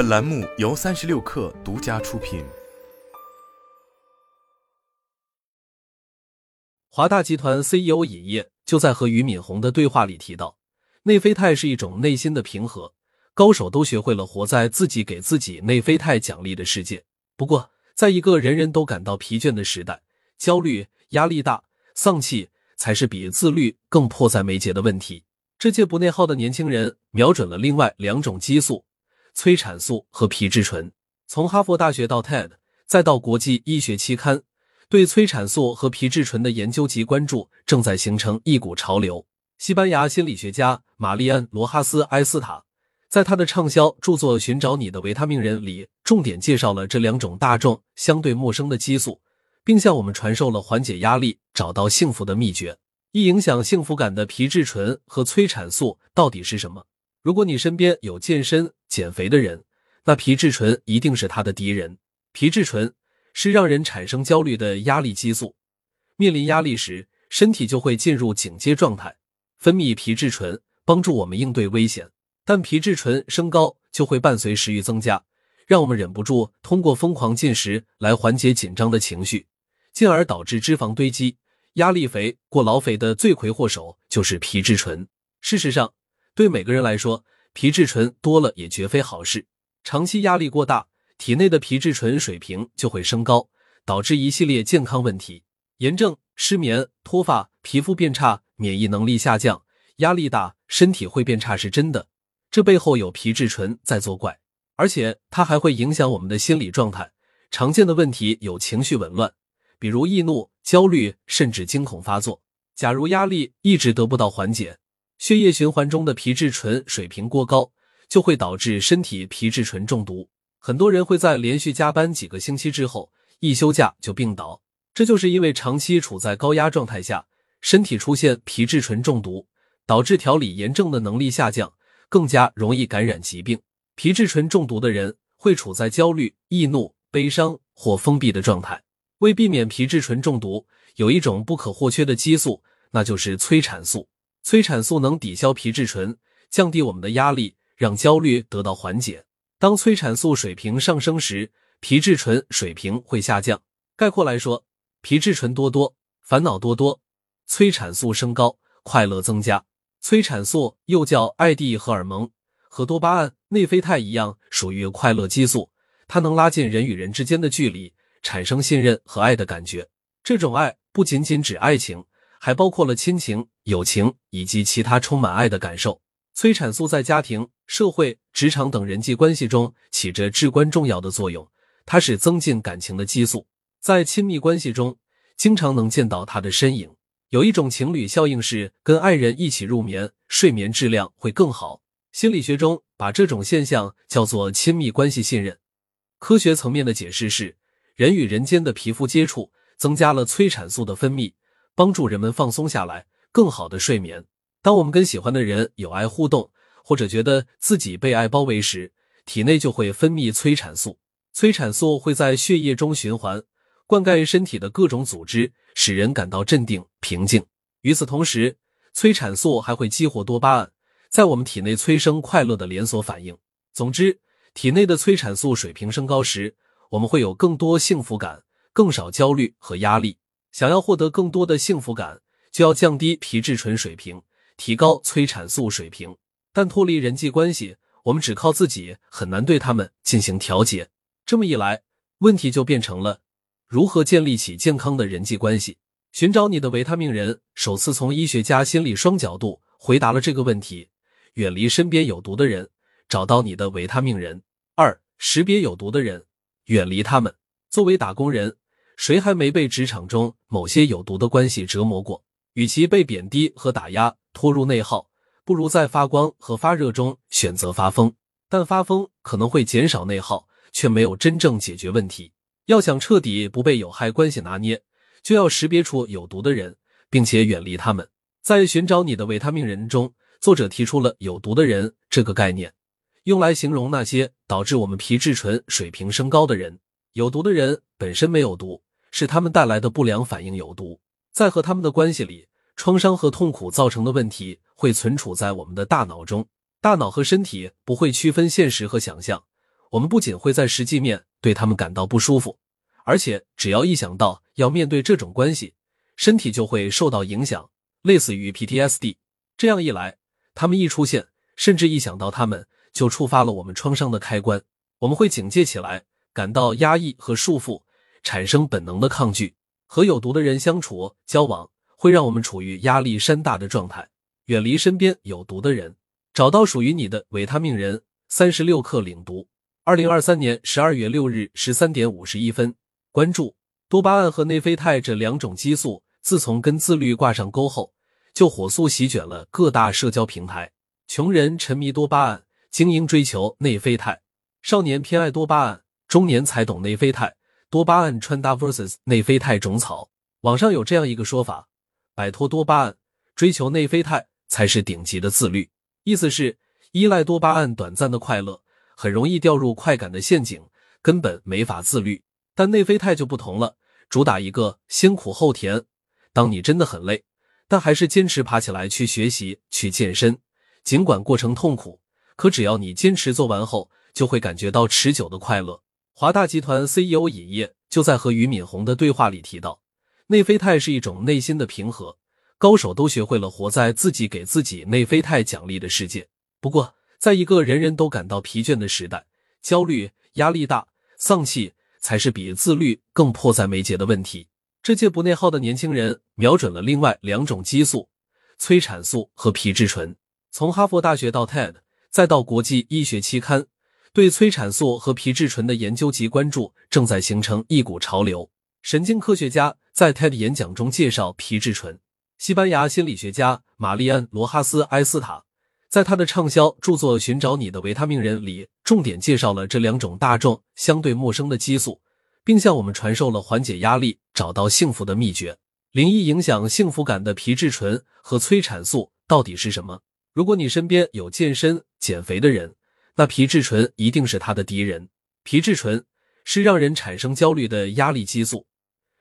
本栏目由三十六氪独家出品。华大集团 CEO 尹烨就在和俞敏洪的对话里提到，内啡肽是一种内心的平和，高手都学会了活在自己给自己内啡肽奖励的世界。不过，在一个人人都感到疲倦的时代，焦虑、压力大、丧气才是比自律更迫在眉睫的问题。这届不内耗的年轻人瞄准了另外两种激素：催产素和皮质醇。从哈佛大学到 TED，再到国际医学期刊，对催产素和皮质醇的研究及关注正在形成一股潮流。西班牙心理学家玛丽安·罗哈斯·埃斯塔在他的畅销著作《寻找你的维他命人》里，重点介绍了这两种大众相对陌生的激素，并向我们传授了缓解压力、找到幸福的秘诀。易影响幸福感的皮质醇和催产素到底是什么？如果你身边有健身、减肥的人，那皮质醇一定是他的敌人。皮质醇是让人产生焦虑的压力激素，面临压力时，身体就会进入警戒状态，分泌皮质醇，帮助我们应对危险。但皮质醇升高就会伴随食欲增加，让我们忍不住通过疯狂进食来缓解紧张的情绪，进而导致脂肪堆积。压力肥、过劳肥的罪魁祸首就是皮质醇。事实上，对每个人来说，皮质醇多了也绝非好事。长期压力过大，体内的皮质醇水平就会升高，导致一系列健康问题：炎症、失眠、脱发、皮肤变差、免疫能力下降。压力大，身体会变差是真的，这背后有皮质醇在作怪，而且它还会影响我们的心理状态。常见的问题有情绪紊乱。比如易怒、焦虑，甚至惊恐发作。假如压力一直得不到缓解，血液循环中的皮质醇水平过高，就会导致身体皮质醇中毒。很多人会在连续加班几个星期之后，一休假就病倒。这就是因为长期处在高压状态下，身体出现皮质醇中毒，导致调理炎症的能力下降，更加容易感染疾病。皮质醇中毒的人会处在焦虑、易怒、悲伤或封闭的状态。为避免皮质醇中毒，有一种不可或缺的激素，那就是催产素。催产素能抵消皮质醇，降低我们的压力，让焦虑得到缓解。当催产素水平上升时，皮质醇水平会下降。概括来说，皮质醇多多，烦恼多多；催产素升高，快乐增加。催产素又叫爱地荷尔蒙，和多巴胺、内啡肽一样，属于快乐激素，它能拉近人与人之间的距离。产生信任和爱的感觉，这种爱不仅仅指爱情，还包括了亲情、友情以及其他充满爱的感受。催产素在家庭、社会、职场等人际关系中起着至关重要的作用，它是增进感情的激素。在亲密关系中，经常能见到它的身影。有一种情侣效应是，跟爱人一起入眠，睡眠质量会更好。心理学中把这种现象叫做亲密关系信任。科学层面的解释是。人与人间的皮肤接触增加了催产素的分泌，帮助人们放松下来，更好的睡眠。当我们跟喜欢的人有爱互动，或者觉得自己被爱包围时，体内就会分泌催产素。催产素会在血液中循环，灌溉身体的各种组织，使人感到镇定平静。与此同时，催产素还会激活多巴胺，在我们体内催生快乐的连锁反应。总之，体内的催产素水平升高时，我们会有更多幸福感，更少焦虑和压力。想要获得更多的幸福感，就要降低皮质醇水平，提高催产素水平。但脱离人际关系，我们只靠自己很难对他们进行调节。这么一来，问题就变成了如何建立起健康的人际关系。寻找你的维他命人首次从医学家心理双角度回答了这个问题：远离身边有毒的人，找到你的维他命人。二、识别有毒的人。远离他们。作为打工人，谁还没被职场中某些有毒的关系折磨过？与其被贬低和打压，拖入内耗，不如在发光和发热中选择发疯。但发疯可能会减少内耗，却没有真正解决问题。要想彻底不被有害关系拿捏，就要识别出有毒的人，并且远离他们。在寻找你的维他命人中，作者提出了“有毒的人”这个概念。用来形容那些导致我们皮质醇水平升高的人。有毒的人本身没有毒，是他们带来的不良反应有毒。在和他们的关系里，创伤和痛苦造成的问题会存储在我们的大脑中。大脑和身体不会区分现实和想象，我们不仅会在实际面对他们感到不舒服，而且只要一想到要面对这种关系，身体就会受到影响，类似于 PTSD。这样一来，他们一出现，甚至一想到他们，就触发了我们创伤的开关，我们会警戒起来，感到压抑和束缚，产生本能的抗拒。和有毒的人相处交往，会让我们处于压力山大的状态。远离身边有毒的人，找到属于你的维他命人。三十六克领读。二零二三年十二月六日十三点五十一分，关注多巴胺和内啡肽这两种激素，自从跟自律挂上钩后，就火速席卷了各大社交平台。穷人沉迷多巴胺，精英追求内啡肽，少年偏爱多巴胺，中年才懂内啡肽。多巴胺穿搭 vs 内啡肽种草。网上有这样一个说法：摆脱多巴胺，追求内啡肽，才是顶级的自律。意思是依赖多巴胺短暂的快乐。很容易掉入快感的陷阱，根本没法自律。但内啡肽就不同了，主打一个先苦后甜。当你真的很累，但还是坚持爬起来去学习、去健身，尽管过程痛苦，可只要你坚持做完后，就会感觉到持久的快乐。华大集团 CEO 尹烨就在和俞敏洪的对话里提到，内啡肽是一种内心的平和，高手都学会了活在自己给自己内啡肽奖励的世界。不过，在一个人人都感到疲倦的时代，焦虑、压力大、丧气才是比自律更迫在眉睫的问题。这届不内耗的年轻人瞄准了另外两种激素：催产素和皮质醇。从哈佛大学到 TED，再到国际医学期刊，对催产素和皮质醇的研究及关注正在形成一股潮流。神经科学家在 TED 演讲中介绍皮质醇。西班牙心理学家玛丽安·罗哈斯埃斯塔。在他的畅销著作《寻找你的维他命人》里，重点介绍了这两种大众相对陌生的激素，并向我们传授了缓解压力、找到幸福的秘诀。零一影响幸福感的皮质醇和催产素到底是什么？如果你身边有健身、减肥的人，那皮质醇一定是他的敌人。皮质醇是让人产生焦虑的压力激素，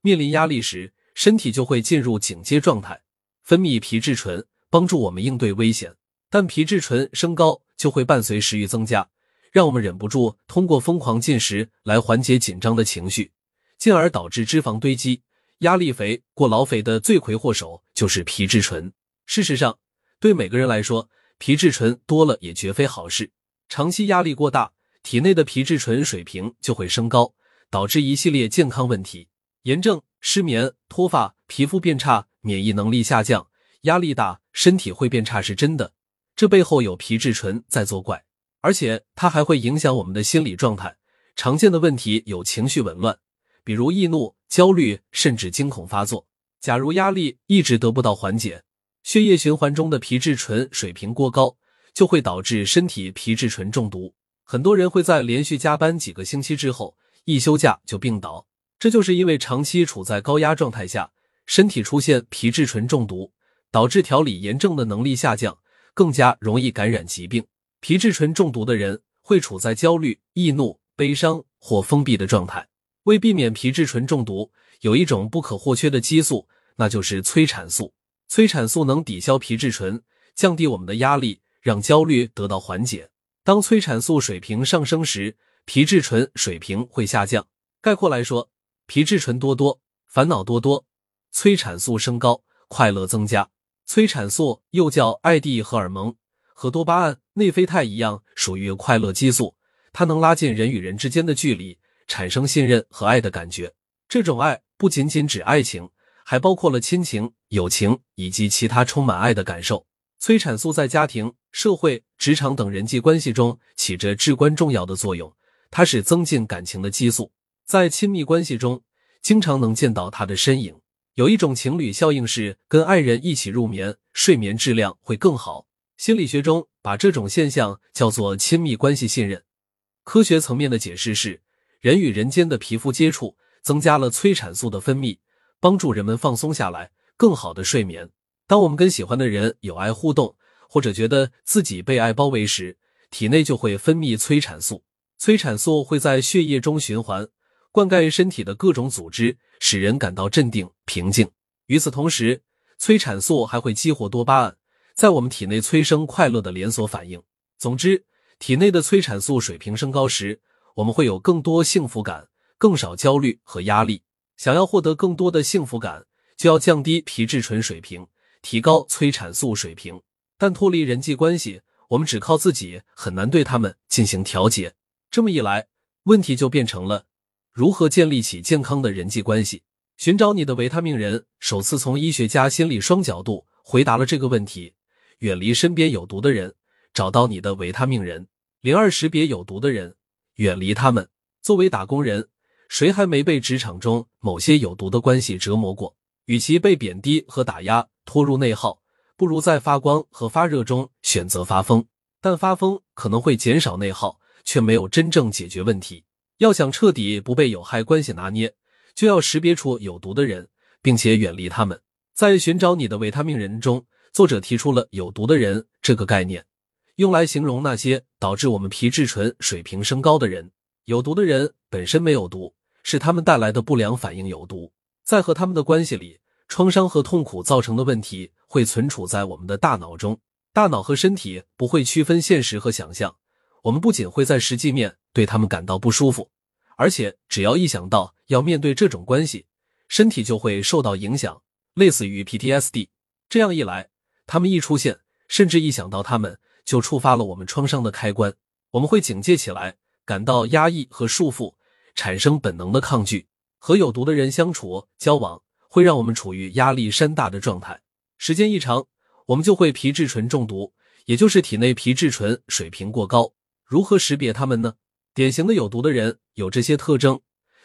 面临压力时，身体就会进入警戒状态，分泌皮质醇，帮助我们应对危险。但皮质醇升高就会伴随食欲增加，让我们忍不住通过疯狂进食来缓解紧张的情绪，进而导致脂肪堆积、压力肥、过劳肥的罪魁祸首就是皮质醇。事实上，对每个人来说，皮质醇多了也绝非好事。长期压力过大，体内的皮质醇水平就会升高，导致一系列健康问题：炎症、失眠、脱发、皮肤变差、免疫能力下降。压力大，身体会变差是真的。这背后有皮质醇在作怪，而且它还会影响我们的心理状态。常见的问题有情绪紊乱，比如易怒、焦虑，甚至惊恐发作。假如压力一直得不到缓解，血液循环中的皮质醇水平过高，就会导致身体皮质醇中毒。很多人会在连续加班几个星期之后，一休假就病倒，这就是因为长期处在高压状态下，身体出现皮质醇中毒，导致调理炎症的能力下降。更加容易感染疾病。皮质醇中毒的人会处在焦虑、易怒、悲伤或封闭的状态。为避免皮质醇中毒，有一种不可或缺的激素，那就是催产素。催产素能抵消皮质醇，降低我们的压力，让焦虑得到缓解。当催产素水平上升时，皮质醇水平会下降。概括来说，皮质醇多多，烦恼多多；催产素升高，快乐增加。催产素又叫爱地荷尔蒙，和多巴胺、内啡肽一样，属于快乐激素。它能拉近人与人之间的距离，产生信任和爱的感觉。这种爱不仅仅指爱情，还包括了亲情、友情以及其他充满爱的感受。催产素在家庭、社会、职场等人际关系中起着至关重要的作用。它是增进感情的激素，在亲密关系中经常能见到它的身影。有一种情侣效应是跟爱人一起入眠，睡眠质量会更好。心理学中把这种现象叫做亲密关系信任。科学层面的解释是，人与人间的皮肤接触增加了催产素的分泌，帮助人们放松下来，更好的睡眠。当我们跟喜欢的人有爱互动，或者觉得自己被爱包围时，体内就会分泌催产素。催产素会在血液中循环。灌溉身体的各种组织，使人感到镇定平静。与此同时，催产素还会激活多巴胺，在我们体内催生快乐的连锁反应。总之，体内的催产素水平升高时，我们会有更多幸福感，更少焦虑和压力。想要获得更多的幸福感，就要降低皮质醇水平，提高催产素水平。但脱离人际关系，我们只靠自己很难对他们进行调节。这么一来，问题就变成了如何建立起健康的人际关系。寻找你的维他命人，首次从医学家心理双角度回答了这个问题：远离身边有毒的人，找到你的维他命人。零二，识别有毒的人，远离他们。作为打工人，谁还没被职场中某些有毒的关系折磨过？与其被贬低和打压拖入内耗，不如在发光和发热中选择发疯。但发疯可能会减少内耗，却没有真正解决问题。要想彻底不被有害关系拿捏。就要识别出有毒的人，并且远离他们。在寻找你的维他命人中，作者提出了“有毒的人”这个概念，用来形容那些导致我们皮质醇水平升高的人。有毒的人本身没有毒，是他们带来的不良反应有毒。在和他们的关系里，创伤和痛苦造成的问题会存储在我们的大脑中。大脑和身体不会区分现实和想象，我们不仅会在实际面对他们感到不舒服。而且，只要一想到要面对这种关系，身体就会受到影响，类似于 PTSD。这样一来，他们一出现，甚至一想到他们，就触发了我们创伤的开关。我们会警戒起来，感到压抑和束缚，产生本能的抗拒。和有毒的人相处交往，会让我们处于压力山大的状态。时间一长，我们就会皮质醇中毒，也就是体内皮质醇水平过高。如何识别他们呢？典型的有毒的人有这些特征：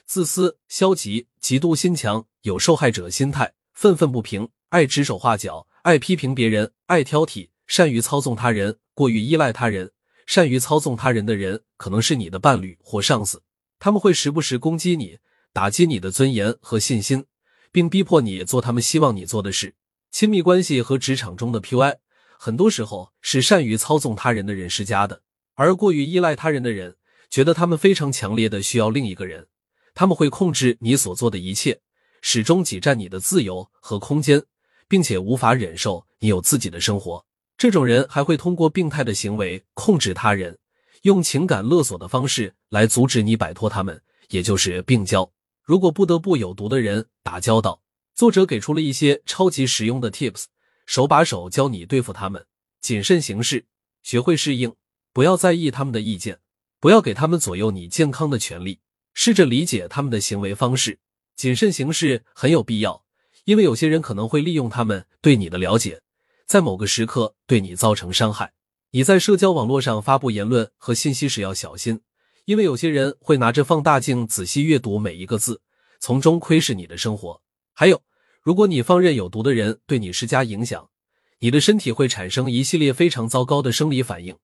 自私、消极、嫉妒心强，有受害者心态，愤愤不平，爱指手画脚，爱批评别人，爱挑剔，善于操纵他人，过于依赖他人。善于操纵他人的人可能是你的伴侣或上司，他们会时不时攻击你，打击你的尊严和信心，并逼迫你做他们希望你做的事。亲密关系和职场中的 PUI，很多时候是善于操纵他人的人施加的，而过于依赖他人的人。觉得他们非常强烈的需要另一个人，他们会控制你所做的一切，始终挤占你的自由和空间，并且无法忍受你有自己的生活。这种人还会通过病态的行为控制他人，用情感勒索的方式来阻止你摆脱他们，也就是病娇。如果不得不有毒的人打交道，作者给出了一些超级实用的 tips，手把手教你对付他们。谨慎行事，学会适应，不要在意他们的意见。不要给他们左右你健康的权利，试着理解他们的行为方式，谨慎行事很有必要，因为有些人可能会利用他们对你的了解，在某个时刻对你造成伤害。你在社交网络上发布言论和信息时要小心，因为有些人会拿着放大镜仔细阅读每一个字，从中窥视你的生活。还有，如果你放任有毒的人对你施加影响，你的身体会产生一系列非常糟糕的生理反应，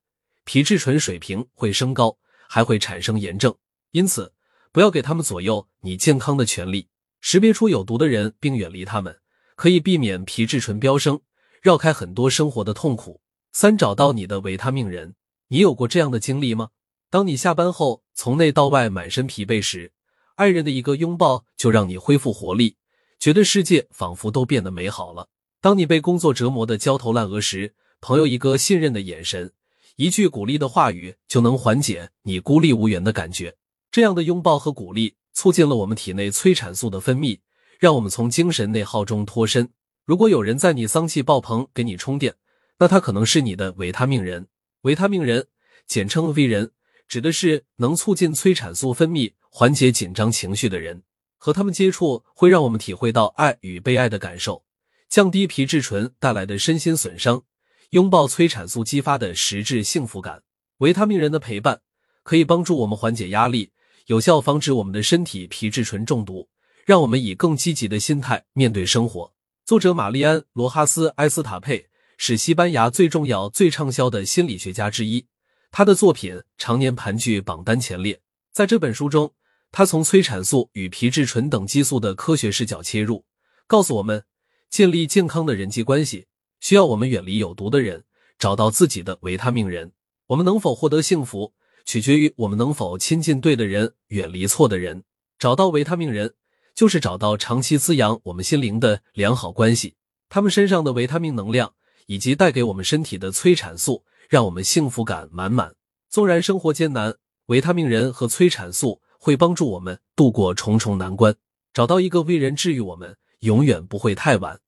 皮质醇水平会升高。还会产生炎症，因此不要给他们左右你健康的权利。识别出有毒的人并远离他们，可以避免皮质醇飙升，绕开很多生活的痛苦。三、找到你的维他命人。你有过这样的经历吗？当你下班后从内到外满身疲惫时，爱人的一个拥抱就让你恢复活力，觉得世界仿佛都变得美好了。当你被工作折磨的焦头烂额时，朋友一个信任的眼神。一句鼓励的话语就能缓解你孤立无援的感觉。这样的拥抱和鼓励促进了我们体内催产素的分泌，让我们从精神内耗中脱身。如果有人在你丧气爆棚给你充电，那他可能是你的维他命人。维他命人，简称 V 人，指的是能促进催产素分泌、缓解紧张情绪的人。和他们接触会让我们体会到爱与被爱的感受，降低皮质醇带来的身心损伤。拥抱催产素激发的实质幸福感，维他命人的陪伴可以帮助我们缓解压力，有效防止我们的身体皮质醇中毒，让我们以更积极的心态面对生活。作者玛丽安·罗哈斯·埃斯塔佩是西班牙最重要、最畅销的心理学家之一，他的作品常年盘踞榜单前列。在这本书中，他从催产素与皮质醇等激素的科学视角切入，告诉我们建立健康的人际关系。需要我们远离有毒的人，找到自己的维他命人。我们能否获得幸福，取决于我们能否亲近对的人，远离错的人。找到维他命人，就是找到长期滋养我们心灵的良好关系。他们身上的维他命能量，以及带给我们身体的催产素，让我们幸福感满满。纵然生活艰难，维他命人和催产素会帮助我们度过重重难关，找到一个为人治愈我们，永远不会太晚。